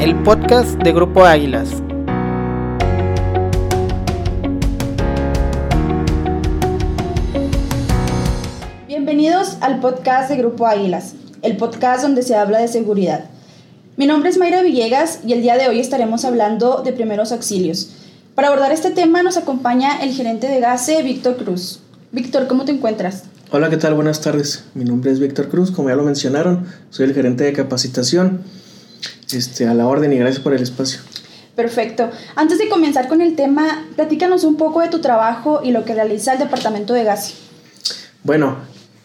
el podcast de Grupo Águilas. Bienvenidos al podcast de Grupo Águilas, el podcast donde se habla de seguridad. Mi nombre es Mayra Villegas y el día de hoy estaremos hablando de primeros auxilios. Para abordar este tema nos acompaña el gerente de GASE, Víctor Cruz. Víctor, ¿cómo te encuentras? Hola, ¿qué tal? Buenas tardes. Mi nombre es Víctor Cruz, como ya lo mencionaron, soy el gerente de capacitación. Este, a la orden y gracias por el espacio. Perfecto. Antes de comenzar con el tema, platícanos un poco de tu trabajo y lo que realiza el departamento de GASE. Bueno,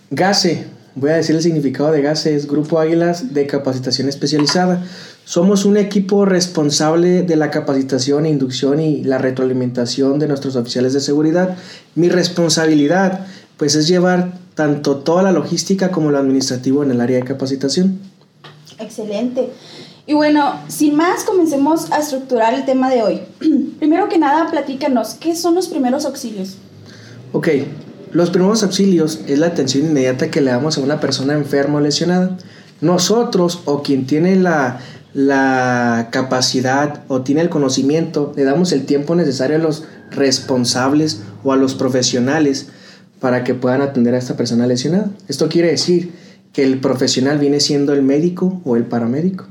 GASE, voy a decir el significado de GASE, es Grupo Águilas de Capacitación Especializada. Somos un equipo responsable de la capacitación, inducción y la retroalimentación de nuestros oficiales de seguridad. Mi responsabilidad pues es llevar tanto toda la logística como lo administrativo en el área de capacitación. Excelente. Y bueno, sin más, comencemos a estructurar el tema de hoy. Primero que nada, platícanos, ¿qué son los primeros auxilios? Ok, los primeros auxilios es la atención inmediata que le damos a una persona enferma o lesionada. Nosotros o quien tiene la, la capacidad o tiene el conocimiento, le damos el tiempo necesario a los responsables o a los profesionales para que puedan atender a esta persona lesionada. Esto quiere decir que el profesional viene siendo el médico o el paramédico.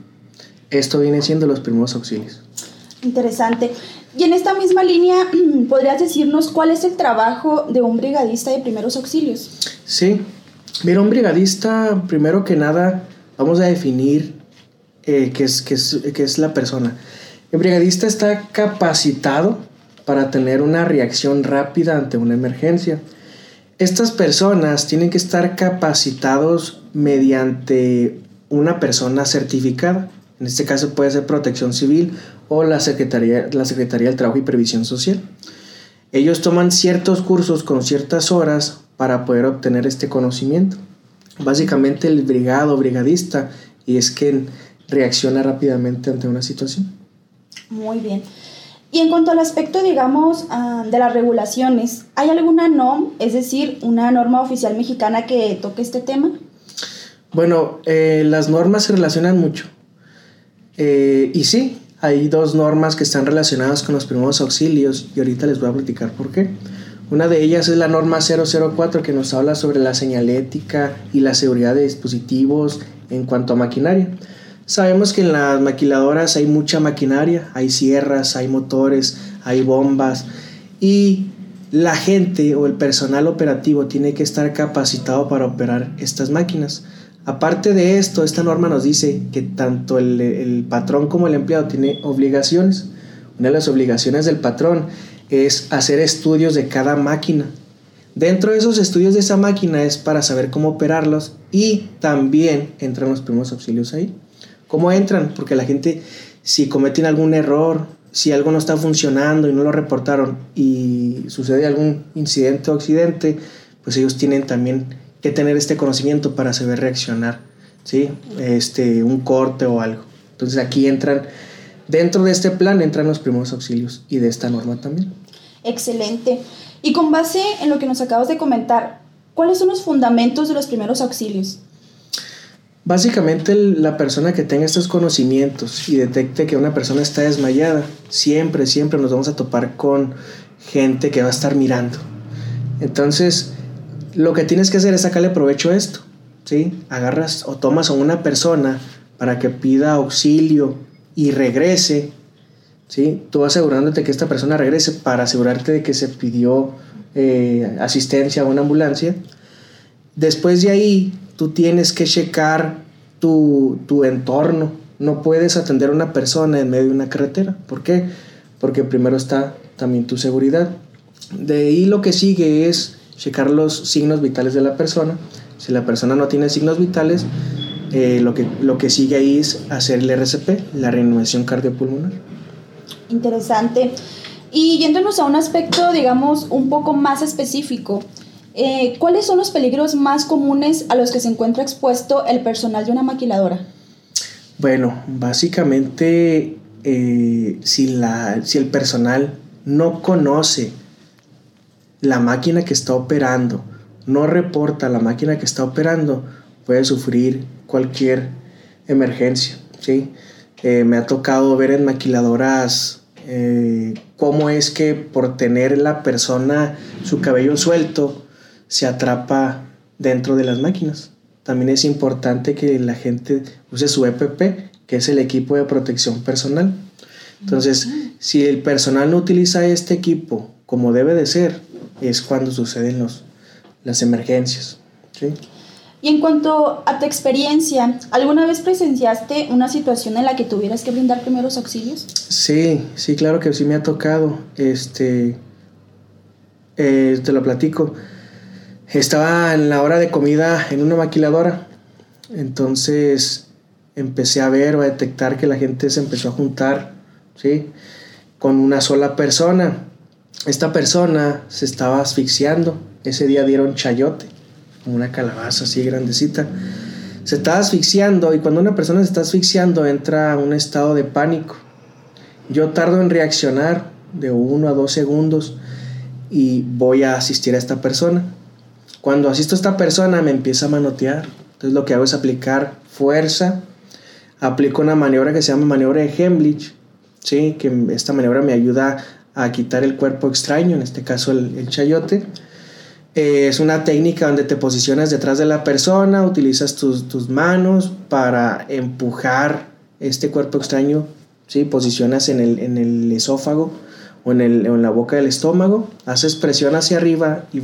Esto viene siendo los primeros auxilios. Interesante. Y en esta misma línea, ¿podrías decirnos cuál es el trabajo de un brigadista de primeros auxilios? Sí, mira, un brigadista, primero que nada, vamos a definir eh, qué, es, qué, es, qué es la persona. El brigadista está capacitado para tener una reacción rápida ante una emergencia. Estas personas tienen que estar capacitados mediante una persona certificada. En este caso puede ser Protección Civil o la Secretaría, la Secretaría del Trabajo y Previsión Social. Ellos toman ciertos cursos con ciertas horas para poder obtener este conocimiento. Básicamente el brigado, brigadista, y es que reacciona rápidamente ante una situación. Muy bien. Y en cuanto al aspecto, digamos, uh, de las regulaciones, ¿hay alguna NOM, es decir, una norma oficial mexicana que toque este tema? Bueno, eh, las normas se relacionan mucho. Eh, y sí, hay dos normas que están relacionadas con los primeros auxilios y ahorita les voy a platicar por qué. Una de ellas es la norma 004 que nos habla sobre la señalética y la seguridad de dispositivos en cuanto a maquinaria. Sabemos que en las maquiladoras hay mucha maquinaria, hay sierras, hay motores, hay bombas y la gente o el personal operativo tiene que estar capacitado para operar estas máquinas. Aparte de esto, esta norma nos dice que tanto el, patrón como el empleado tiene obligaciones. Una de las obligaciones del patrón es hacer estudios de cada máquina. Dentro de esos estudios de esa máquina es para saber cómo operarlos y también entran los primeros auxilios ahí. ¿Cómo entran? Porque la gente, si cometen algún error, si algo no está funcionando y no lo reportaron y sucede algún incidente o accidente, pues ellos tienen también que tener este conocimiento para saber reaccionar, ¿sí? Este, un corte o algo. Entonces aquí entran, dentro de este plan entran los primeros auxilios y de esta norma también. Excelente. Y con base en lo que nos acabas de comentar, ¿cuáles son los fundamentos de los primeros auxilios? Básicamente la persona que tenga estos conocimientos y detecte que una persona está desmayada, siempre, siempre nos vamos a topar con gente que va a estar mirando. Entonces, lo que tienes que hacer es sacarle provecho a esto, ¿sí? Agarras o tomas a una persona para que pida auxilio y regrese, ¿sí? Tú asegurándote que esta persona regrese para asegurarte de que se pidió eh, asistencia a una ambulancia. Después de ahí, tú tienes que checar tu, tu, entorno. No puedes atender a una persona en medio de una carretera. ¿Por qué? Porque primero está también tu seguridad. De ahí lo que sigue es checar los signos vitales de la persona. Si la persona no tiene signos vitales, eh, lo, que, lo que sigue ahí es hacer el RCP, la reanimación cardiopulmonar. Interesante. Y yéndonos a un aspecto, digamos, un poco más específico, eh, ¿Cuáles son los peligros más comunes a los que se encuentra expuesto el personal de una maquiladora? Bueno, básicamente eh, si, la, si el personal no conoce la máquina que está operando, no reporta la máquina que está operando, puede sufrir cualquier emergencia. ¿sí? Eh, me ha tocado ver en maquiladoras eh, cómo es que por tener la persona su cabello suelto se atrapa dentro de las máquinas. También es importante que la gente use su EPP, que es el equipo de protección personal. Entonces, si el personal no utiliza este equipo como debe de ser, es cuando suceden los, las emergencias. Y en cuanto a tu experiencia, ¿alguna vez presenciaste una situación en la que tuvieras que brindar primeros auxilios? Sí, sí, claro que sí me ha tocado. Este, eh, te lo platico. Estaba en la hora de comida en una maquiladora. Entonces empecé a ver o a detectar que la gente se empezó a juntar, ¿sí? Con una sola persona. Esta persona se estaba asfixiando. Ese día dieron chayote una calabaza así grandecita. Se está asfixiando y cuando una persona se está asfixiando entra a un estado de pánico. Yo tardo en reaccionar de uno a dos segundos y voy a asistir a esta persona. Cuando asisto a esta persona me empieza a manotear. Entonces lo que hago es aplicar fuerza. Aplico una maniobra que se llama maniobra de Hemlich. ¿sí? Que esta maniobra me ayuda a quitar el cuerpo extraño, en este caso el, el chayote eh, es una técnica donde te posicionas detrás de la persona, utilizas tus, manos para empujar este cuerpo extraño, ¿sí? posicionas en el, esófago o en, en, la boca del estómago, haces presión hacia arriba y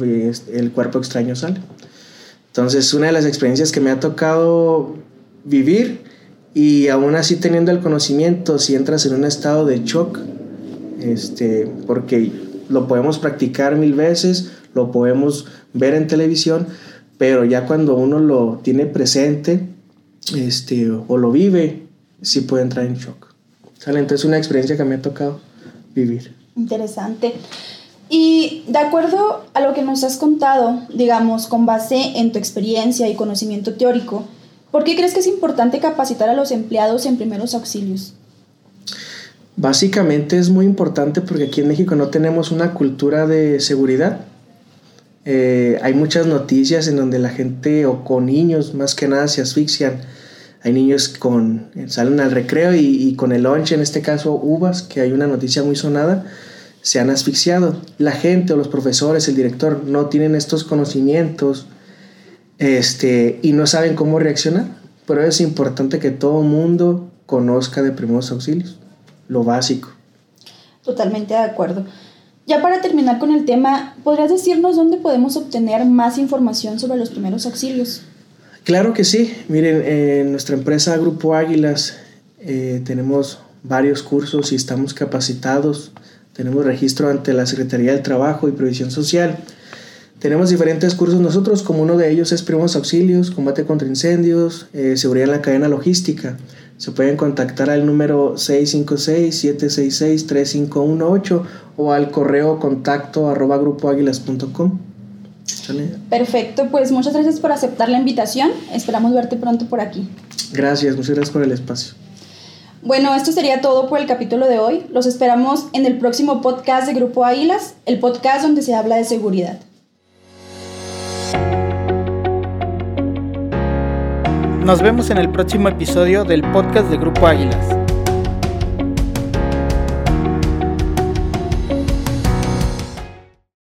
el cuerpo extraño sale. Entonces, una de las experiencias que me ha tocado vivir y aún así teniendo el conocimiento, si entras en un estado de shock, este, porque lo podemos practicar mil veces, lo podemos ver en televisión, pero ya cuando uno lo tiene presente este, o lo vive, sí puede entrar en shock. ¿Sale? Entonces es una experiencia que me ha tocado vivir. Interesante. Y de acuerdo a lo que nos has contado, digamos, con base en tu experiencia y conocimiento teórico, ¿por qué crees que es importante capacitar a los empleados en primeros auxilios? Básicamente es muy importante porque aquí en México no tenemos una cultura de seguridad. Eh, hay muchas noticias en donde la gente o con niños más que nada se asfixian. Hay niños con salen al recreo y, con el lunch, en este caso uvas, que hay una noticia muy sonada, se han asfixiado. La gente o los profesores, el director, no tienen estos conocimientos este, y no saben cómo reaccionar. Pero es importante que todo mundo conozca de primeros auxilios, lo básico. Totalmente de acuerdo. Ya para terminar con el tema, ¿podrías decirnos dónde podemos obtener más información sobre los primeros auxilios? Claro que sí. Miren, en nuestra empresa Grupo Águilas eh, tenemos varios cursos y estamos capacitados. Tenemos registro ante la Secretaría del Trabajo y Previsión Social. Tenemos diferentes cursos nosotros, como uno de ellos es primeros auxilios, combate contra incendios, eh, seguridad en la cadena logística. Se pueden contactar al número 656-766-3518 o al correo contacto arroba grupoaguilas.com. Perfecto, pues muchas gracias por aceptar la invitación. Esperamos verte pronto por aquí. Gracias, muchas gracias por el espacio. Bueno, esto sería todo por el capítulo de hoy. Los esperamos en el próximo podcast de Grupo Águilas, el podcast donde se habla de seguridad. Nos vemos en el próximo episodio del podcast de Grupo Águilas.